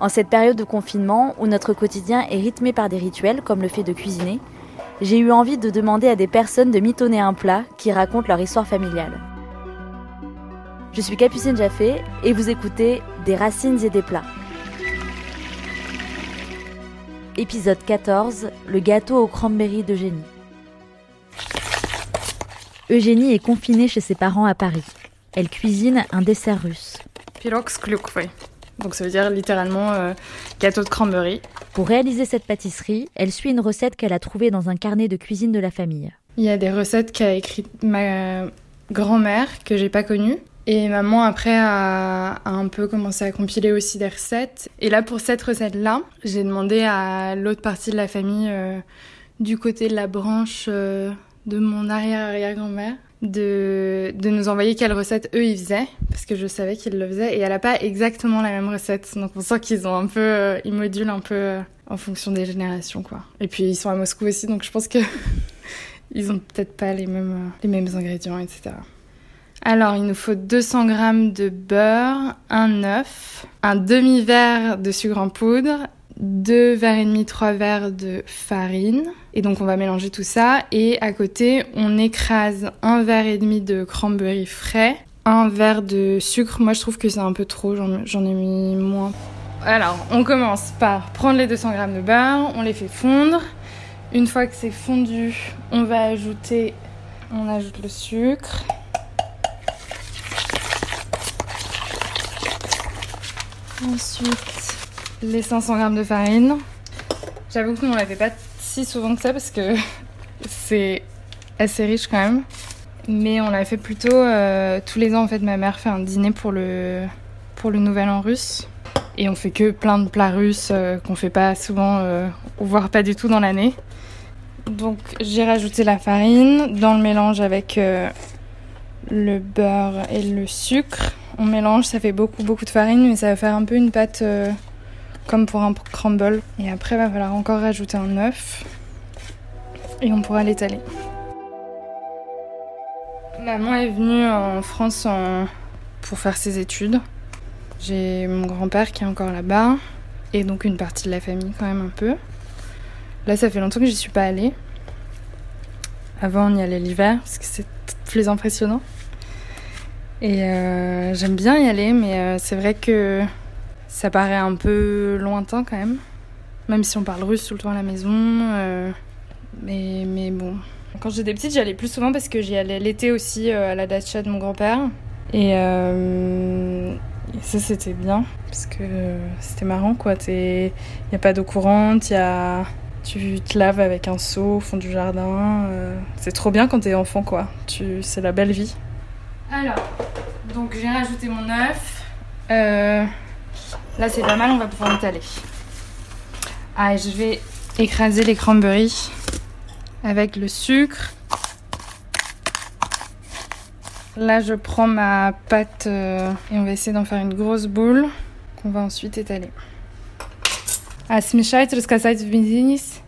En cette période de confinement où notre quotidien est rythmé par des rituels comme le fait de cuisiner, j'ai eu envie de demander à des personnes de mitonner un plat qui raconte leur histoire familiale. Je suis Capucine Jaffé et vous écoutez Des racines et des plats. Épisode 14 Le gâteau au cranberry d'Eugénie. Eugénie est confinée chez ses parents à Paris. Elle cuisine un dessert russe. Donc ça veut dire littéralement euh, gâteau de cranberry. Pour réaliser cette pâtisserie, elle suit une recette qu'elle a trouvée dans un carnet de cuisine de la famille. Il y a des recettes qu'a écrites ma grand-mère que j'ai pas connues. Et maman après a, a, un peu commencé à compiler aussi des recettes. Et là pour cette recette-là, j'ai demandé à l'autre partie de la famille, euh, du côté de la branche euh, de mon arrière-arrière-grand-mère, de, de nous envoyer quelle recette eux ils faisaient, parce que je savais qu'ils le faisaient. Et elle a pas exactement la même recette. Donc on sent qu'ils ont un peu, euh, ils modulent un peu euh, en fonction des générations quoi. Et puis ils sont à Moscou aussi, donc je pense que ils ont peut-être pas les mêmes, euh, les mêmes ingrédients, etc. Alors, il nous faut 200 g de beurre, un œuf, un demi-verre de sucre en poudre, 2 verres et demi, 3 verres de farine. Et donc, on va mélanger tout ça. Et à côté, on écrase un verre et demi de cranberry frais, un verre de sucre. Moi, je trouve que c'est un peu trop, j'en ai mis moins. Alors, on commence par prendre les 200 g de beurre, on les fait fondre. Une fois que c'est fondu, on va ajouter, on ajoute le sucre. Ensuite, les 500 g de farine. J'avoue que nous, on la fait pas si souvent que ça parce que c'est assez riche quand même. Mais on l'a fait plutôt euh, tous les ans. En fait, ma mère fait un dîner pour le, pour le Nouvel An russe. Et on fait que plein de plats russes euh, qu'on fait pas souvent, euh, voire pas du tout dans l'année. Donc j'ai rajouté la farine dans le mélange avec euh, le beurre et le sucre. On mélange, ça fait beaucoup beaucoup de farine, mais ça va faire un peu une pâte euh, comme pour un crumble. Et après, il va falloir encore rajouter un œuf et on pourra l'étaler. Maman est venue en France pour faire ses études. J'ai mon grand-père qui est encore là-bas et donc une partie de la famille quand même un peu. Là, ça fait longtemps que j'y suis pas allée. Avant, on y allait l'hiver parce que c'est plus impressionnant. Et euh, j'aime bien y aller, mais euh, c'est vrai que ça paraît un peu lointain quand même. Même si on parle russe tout le temps à la maison. Euh, mais, mais bon. Quand j'étais petite, j'y allais plus souvent parce que j'y allais l'été aussi à la dacha de mon grand-père. Et, et, ça, c'était bien. Parce que c'était marrant, quoi. Il n'y a pas d'eau courante, y a. Tu te laves avec un seau au fond du jardin. Euh, c'est trop bien quand t'es enfant, quoi. Tu... C'est la belle vie. Alors, donc j'ai rajouté mon œuf. Euh, là, c'est pas mal, on va pouvoir étaler. Ah, et je vais écraser les cranberries avec le sucre. Là, je prends ma pâte euh, et on va essayer d'en faire une grosse boule qu'on va ensuite étaler. А смешать, рассказать в мизинец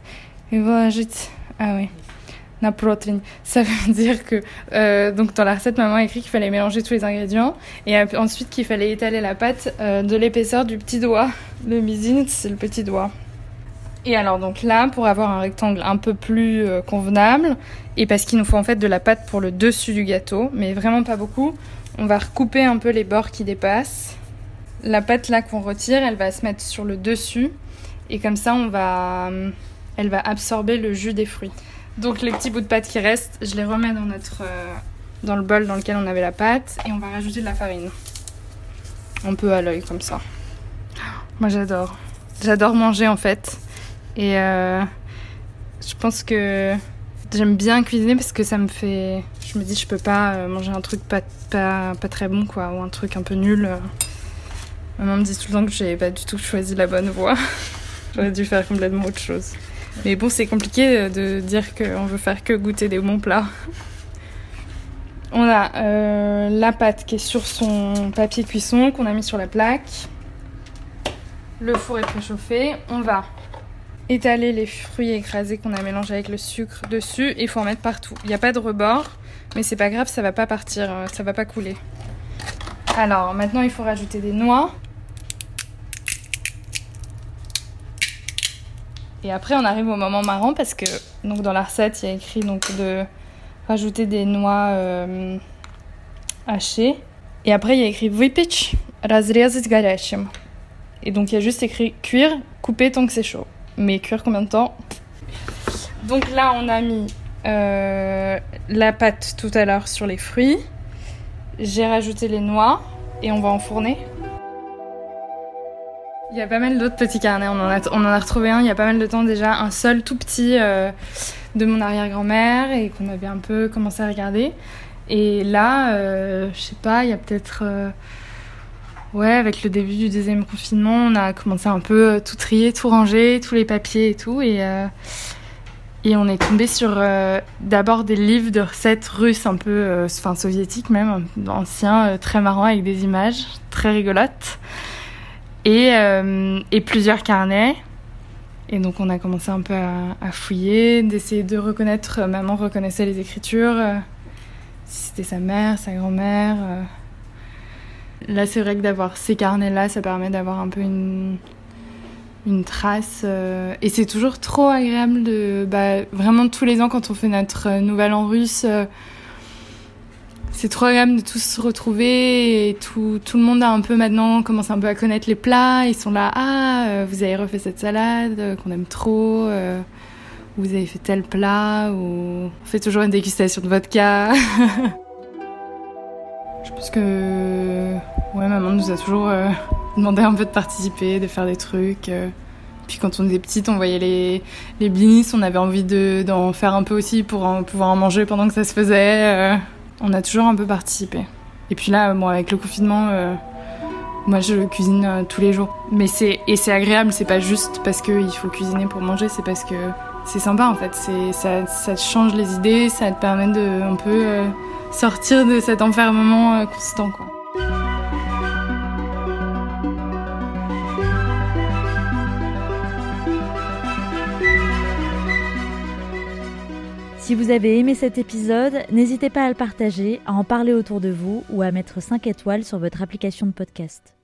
и выложить... Ah oui. na Ça veut dire que euh, donc dans la recette, maman a écrit qu'il fallait mélanger tous les ingrédients et ensuite qu'il fallait étaler la pâte euh, de l'épaisseur du petit doigt. Le mizinit, c'est le petit doigt. Et alors donc là, pour avoir un rectangle un peu plus euh, convenable, et parce qu'il nous faut en fait de la pâte pour le dessus du gâteau, mais vraiment pas beaucoup, on va recouper un peu les bords qui dépassent. La pâte là qu'on retire, elle va se mettre sur le dessus, et comme ça on va, elle va absorber le jus des fruits. Donc les petits bouts de pâte qui restent, je les remets dans notre euh, dans le bol dans lequel on avait la pâte et on va rajouter de la farine. Un peu à l'œil comme ça. Moi j'adore. J'adore manger en fait. Et euh, je pense que j'aime bien cuisiner parce que ça me fait. Je me dis, je peux pas manger un truc pas, pas, pas très bon, quoi, ou un truc un peu nul. Maman me dit tout le temps que j'ai pas du tout choisi la bonne voie. J'aurais dû faire complètement autre chose. Mais bon, c'est compliqué de dire qu'on veut faire que goûter des bons plats. On a euh, la pâte qui est sur son papier cuisson qu'on a mis sur la plaque. Le four est préchauffé. On va étaler les fruits écrasés qu'on a mélangés avec le sucre dessus il faut en mettre partout. Il n'y a pas de rebord, mais c'est pas grave, ça va pas partir, euh, ça va pas couler. Alors maintenant il faut rajouter des noix. Et après on arrive au moment marrant parce que donc dans la recette il y a écrit donc de rajouter des noix euh, hachées. Et après il y a écrit выпечь, разрезать горячим. Et donc il y a juste écrit cuire, couper tant que c'est chaud. Mais cuire combien de temps Donc là, on a mis euh, la pâte tout à l'heure sur les fruits. J'ai rajouté les noix et on va enfourner. Il y a pas mal d'autres petits carnets, on en, a, retrouvé un il y a pas mal de temps déjà, un seul tout petit euh, de mon arrière-grand-mère et qu'on avait un peu commencé à regarder. Et là, euh, je sais pas, il y a peut-être Ouais, avec le début du deuxième confinement, on a commencé un peu euh, tout trier, tout ranger, tous les papiers et tout. Et, euh, et on est tombé sur euh, d'abord des livres de recettes russes, un peu, enfin soviétiques même, anciens, très marrants avec des images très rigolotes. Et, et plusieurs carnets. Et donc on a commencé un peu à, fouiller, d'essayer de reconnaître. Maman reconnaissait les écritures, si c'était sa mère, sa grand-mère. Là, c'est vrai que d'avoir ces carnets-là, ça permet d'avoir un peu une, trace. Euh, et c'est toujours trop agréable de. Bah, vraiment, tous les ans, quand on fait notre euh, Nouvel An russe, euh, c'est trop agréable de tous se retrouver. Et tout, tout le monde a un peu maintenant commence un peu à connaître les plats. Ils sont là, ah, vous avez refait cette salade qu'on aime trop. vous avez fait tel plat. Ou on fait toujours une dégustation de vodka. Je pense que ouais, maman nous a toujours euh, demandé un peu de participer, de faire des trucs. Euh. Puis quand on était petite, on voyait les, les blinis, on avait envie d'en faire un peu aussi pour pouvoir en manger pendant que ça se faisait. Euh. On a toujours un peu participé. Et puis là, bon, avec le confinement, moi je cuisine tous les jours. Mais c'est et c'est agréable, c'est pas juste parce qu'il faut cuisiner pour manger, c'est parce que c'est sympa en fait. Ça, ça te change les idées, ça te permet de un peu sortir de cet enfermement euh, constant. Quoi. Si vous avez aimé cet épisode, n'hésitez pas à le partager, à en parler autour de vous ou à mettre 5 étoiles sur votre application de podcast.